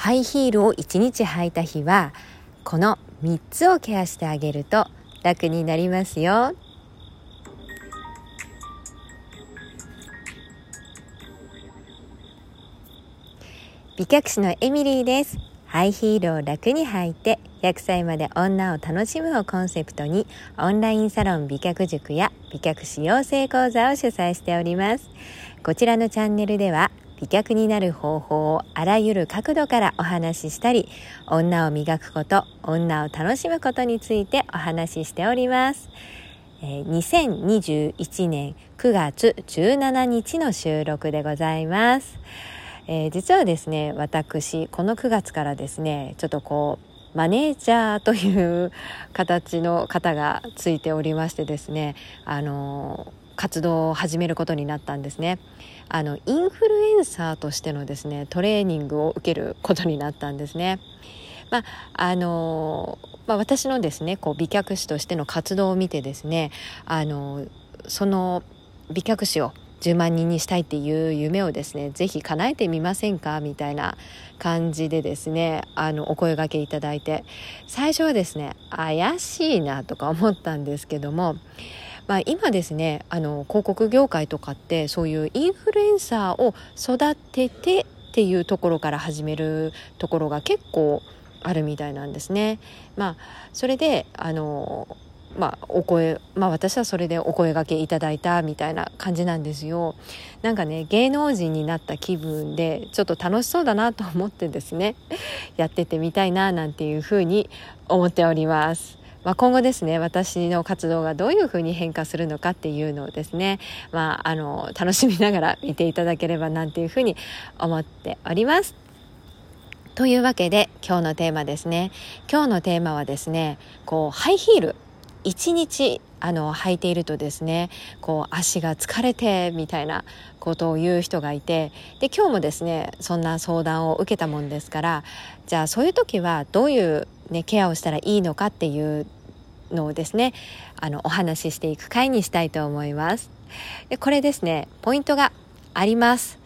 ハイヒールを1日履いた日はこの3つをケアしてあげると楽になりますよ。美脚師のエミリーです。ハイヒールを楽に履いて100歳まで女を楽しむをコンセプトにオンラインサロン美脚塾や美脚師養成講座を主催しております。こちらのチャンネルでは美脚になる方法をあらゆる角度からお話ししたり女を磨くこと女を楽しむことについてお話ししております。2021年9月17日の収録でございます、えー、実はですね私この9月からですねちょっとこうマネージャーという形の方がついておりましてですねあの活動を始めることになったんですね。あのインフルエンサーとしてのですねトレーニングを受けることになったんですね。まああのまあ、私のですねこう美脚師としての活動を見てですねあのその美脚師を10万人にしたいっていう夢をですね是非叶えてみませんか？みたいな感じでですねあのお声がけいただいて。最初はですね怪しいなとか思ったんですけどもまあ、今ですねあの広告業界とかってそういうインフルエンサーを育ててっていうところから始めるところが結構あるみたいなんですね。まあ、それであのまあ、お声、まあ、私はそれでお声がけいただいたみたいな感じなんですよ。なんかね芸能人になった気分でちょっと楽しそうだなと思ってですねやっててみたいななんていうふうに思っております。まあ、今後ですね私の活動がどういうふうに変化するのかっていうのをですね、まあ、あの楽しみながら見ていただければなんていうふうに思っております。というわけで今日のテーマですね今日のテーマはですねこうハイヒール1日あの履いているとですねこう足が疲れてみたいなことを言う人がいてで今日もですねそんな相談を受けたもんですからじゃあそういう時はどういう、ね、ケアをしたらいいのかっていうのをですねあのお話ししていく回にしたいと思います。でこれですねポイントがあります。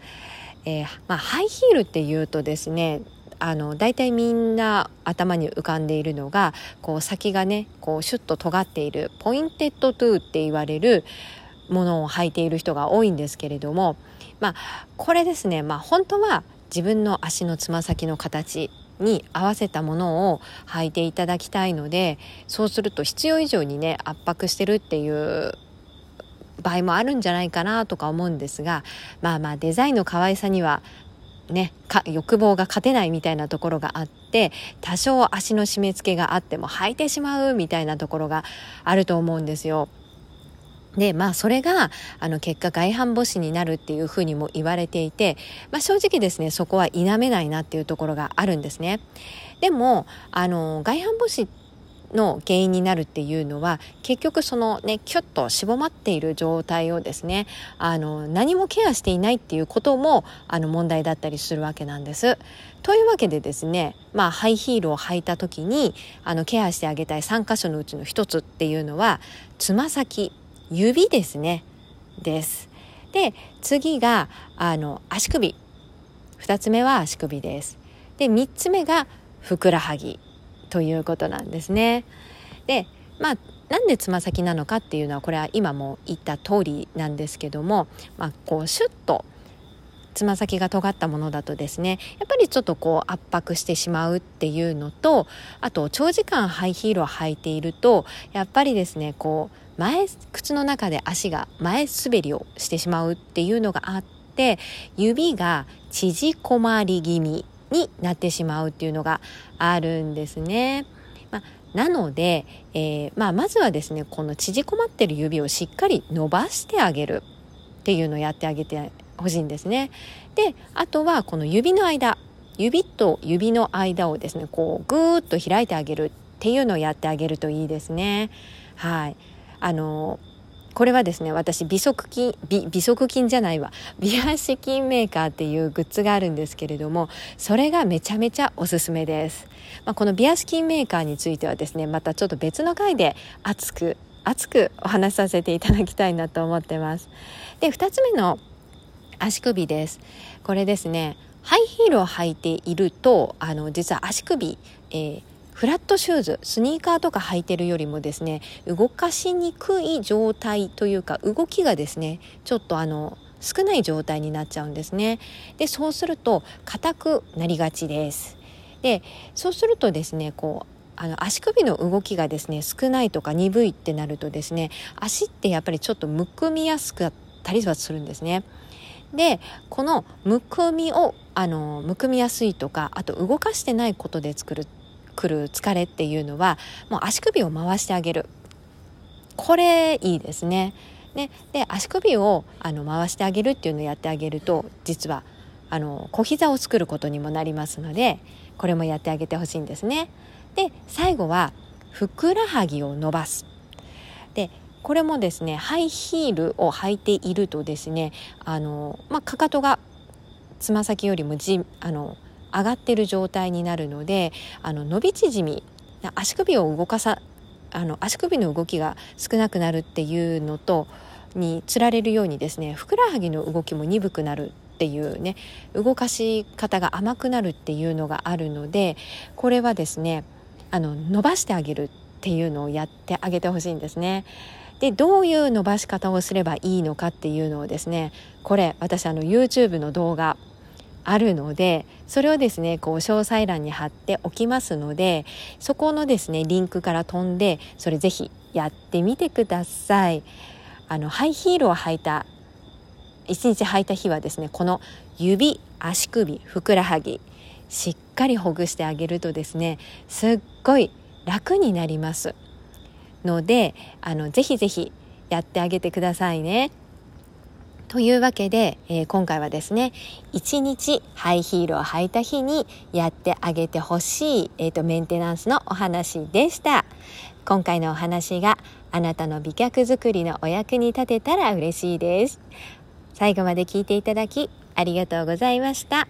えー、まあ、ハイヒールっていうとですねあの大体みんな頭に浮かんでいるのがこう先がねこうシュッと尖っているポインテッドトゥーって言われるものを履いている人が多いんですけれどもまあこれですねまあ本当は自分の足のつま先の形に合わせたものを履いていただきたいのでそうすると必要以上にね圧迫してるっていう場合もあるんじゃないかなとか思うんですがまあまあデザインの可愛さにはね、欲望が勝てないみたいなところがあって多少足の締め付けがあっても履いてしまうみたいなところがあると思うんですよ。でまあそれがあの結果外反母趾になるっていうふうにも言われていて、まあ、正直ですねそこは否めないなっていうところがあるんですね。でもあの外反母趾の原因になるっていうのは結局そのねキュッとしぼまっている状態をですねあの何もケアしていないっていうこともあの問題だったりするわけなんです。というわけでですねまあハイヒールを履いた時にあのケアしてあげたい3箇所のうちの1つっていうのはつま先指ですねです。で次があの足首二つ目は足首です。で三つ目がふくらはぎということなんですね。でまあなんでつま先なのかっていうのはこれは今も言った通りなんですけども、まあ、こうシュッとつま先が尖ったものだとですねやっぱりちょっとこう圧迫してしまうっていうのとあと長時間ハイヒールを履いているとやっぱりですねこう前靴の中で足が前滑りをしてしまうっていうのがあって指が縮こまり気味になってしまうっていうのがあるんですね。まあ、なので、えー、まあ、まずはですねこの縮こまってる指をしっかり伸ばしてあげるっていうのをやってあげてほしいんですね。であとはこの指の間指と指の間をですねこうぐーっと開いてあげるっていうのをやってあげるといいですね。はいあのこれはですね私美足筋美美足筋じゃないわ美足筋メーカーっていうグッズがあるんですけれどもそれがめちゃめちゃおすすめです、まあ、この美足筋メーカーについてはですねまたちょっと別の回で熱く熱くお話しさせていただきたいなと思ってますで2つ目の足首です。これですねハイヒールを履いているとあの実は足首、えー、フラットシューズスニーカーとか履いてるよりもですね動かしにくい状態というか動きがですねちょっとあの少ない状態になっちゃうんですね。でそうすると硬くなりがちです。でそうするとですねこうあの足首の動きがですね少ないとか鈍いってなるとですね足ってやっぱりちょっとむくみやすかったりはするんですね。でこのむくみをあのむくみやすいとかあと動かしてないことで作るくる疲れっていうのはもう足首を回してあげるこれいいですね。ねで足首をあの回してあげるっていうのをやってあげると実はあの小膝を作ることにもなりますのでこれもやってあげてほしいんですね。で最後はふくらはぎを伸ばす。でこれもですねハイヒールを履いているとですねあの、まあ、かかとがつま先よりもじあの上がっている状態になるのであの伸び縮み足首を動かさあの足首の動きが少なくなるっていうのとにつられるようにですねふくらはぎの動きも鈍くなるっていうね動かし方が甘くなるっていうのがあるのでこれはですねあの伸ばしてあげるっていうのをやってあげてほしいんですね。でどういう伸ばし方をすればいいのかっていうのをですねこれ私あの YouTube の動画あるのでそれをですねこう詳細欄に貼っておきますのでそこのですねリンクから飛んでそれぜひやってみてください。あのハイヒールを履いた一日履いた日はですねこの指足首ふくらはぎしっかりほぐしてあげるとですねすっごい楽になりますのであのぜひぜひやってあげてくださいね。というわけで、えー、今回はですね一日ハイヒールを履いた日にやってあげてほしい、えーと、メンテナンスのお話でした今回のお話があなたの美脚作りのお役に立てたら嬉しいです最後まで聞いていただきありがとうございました。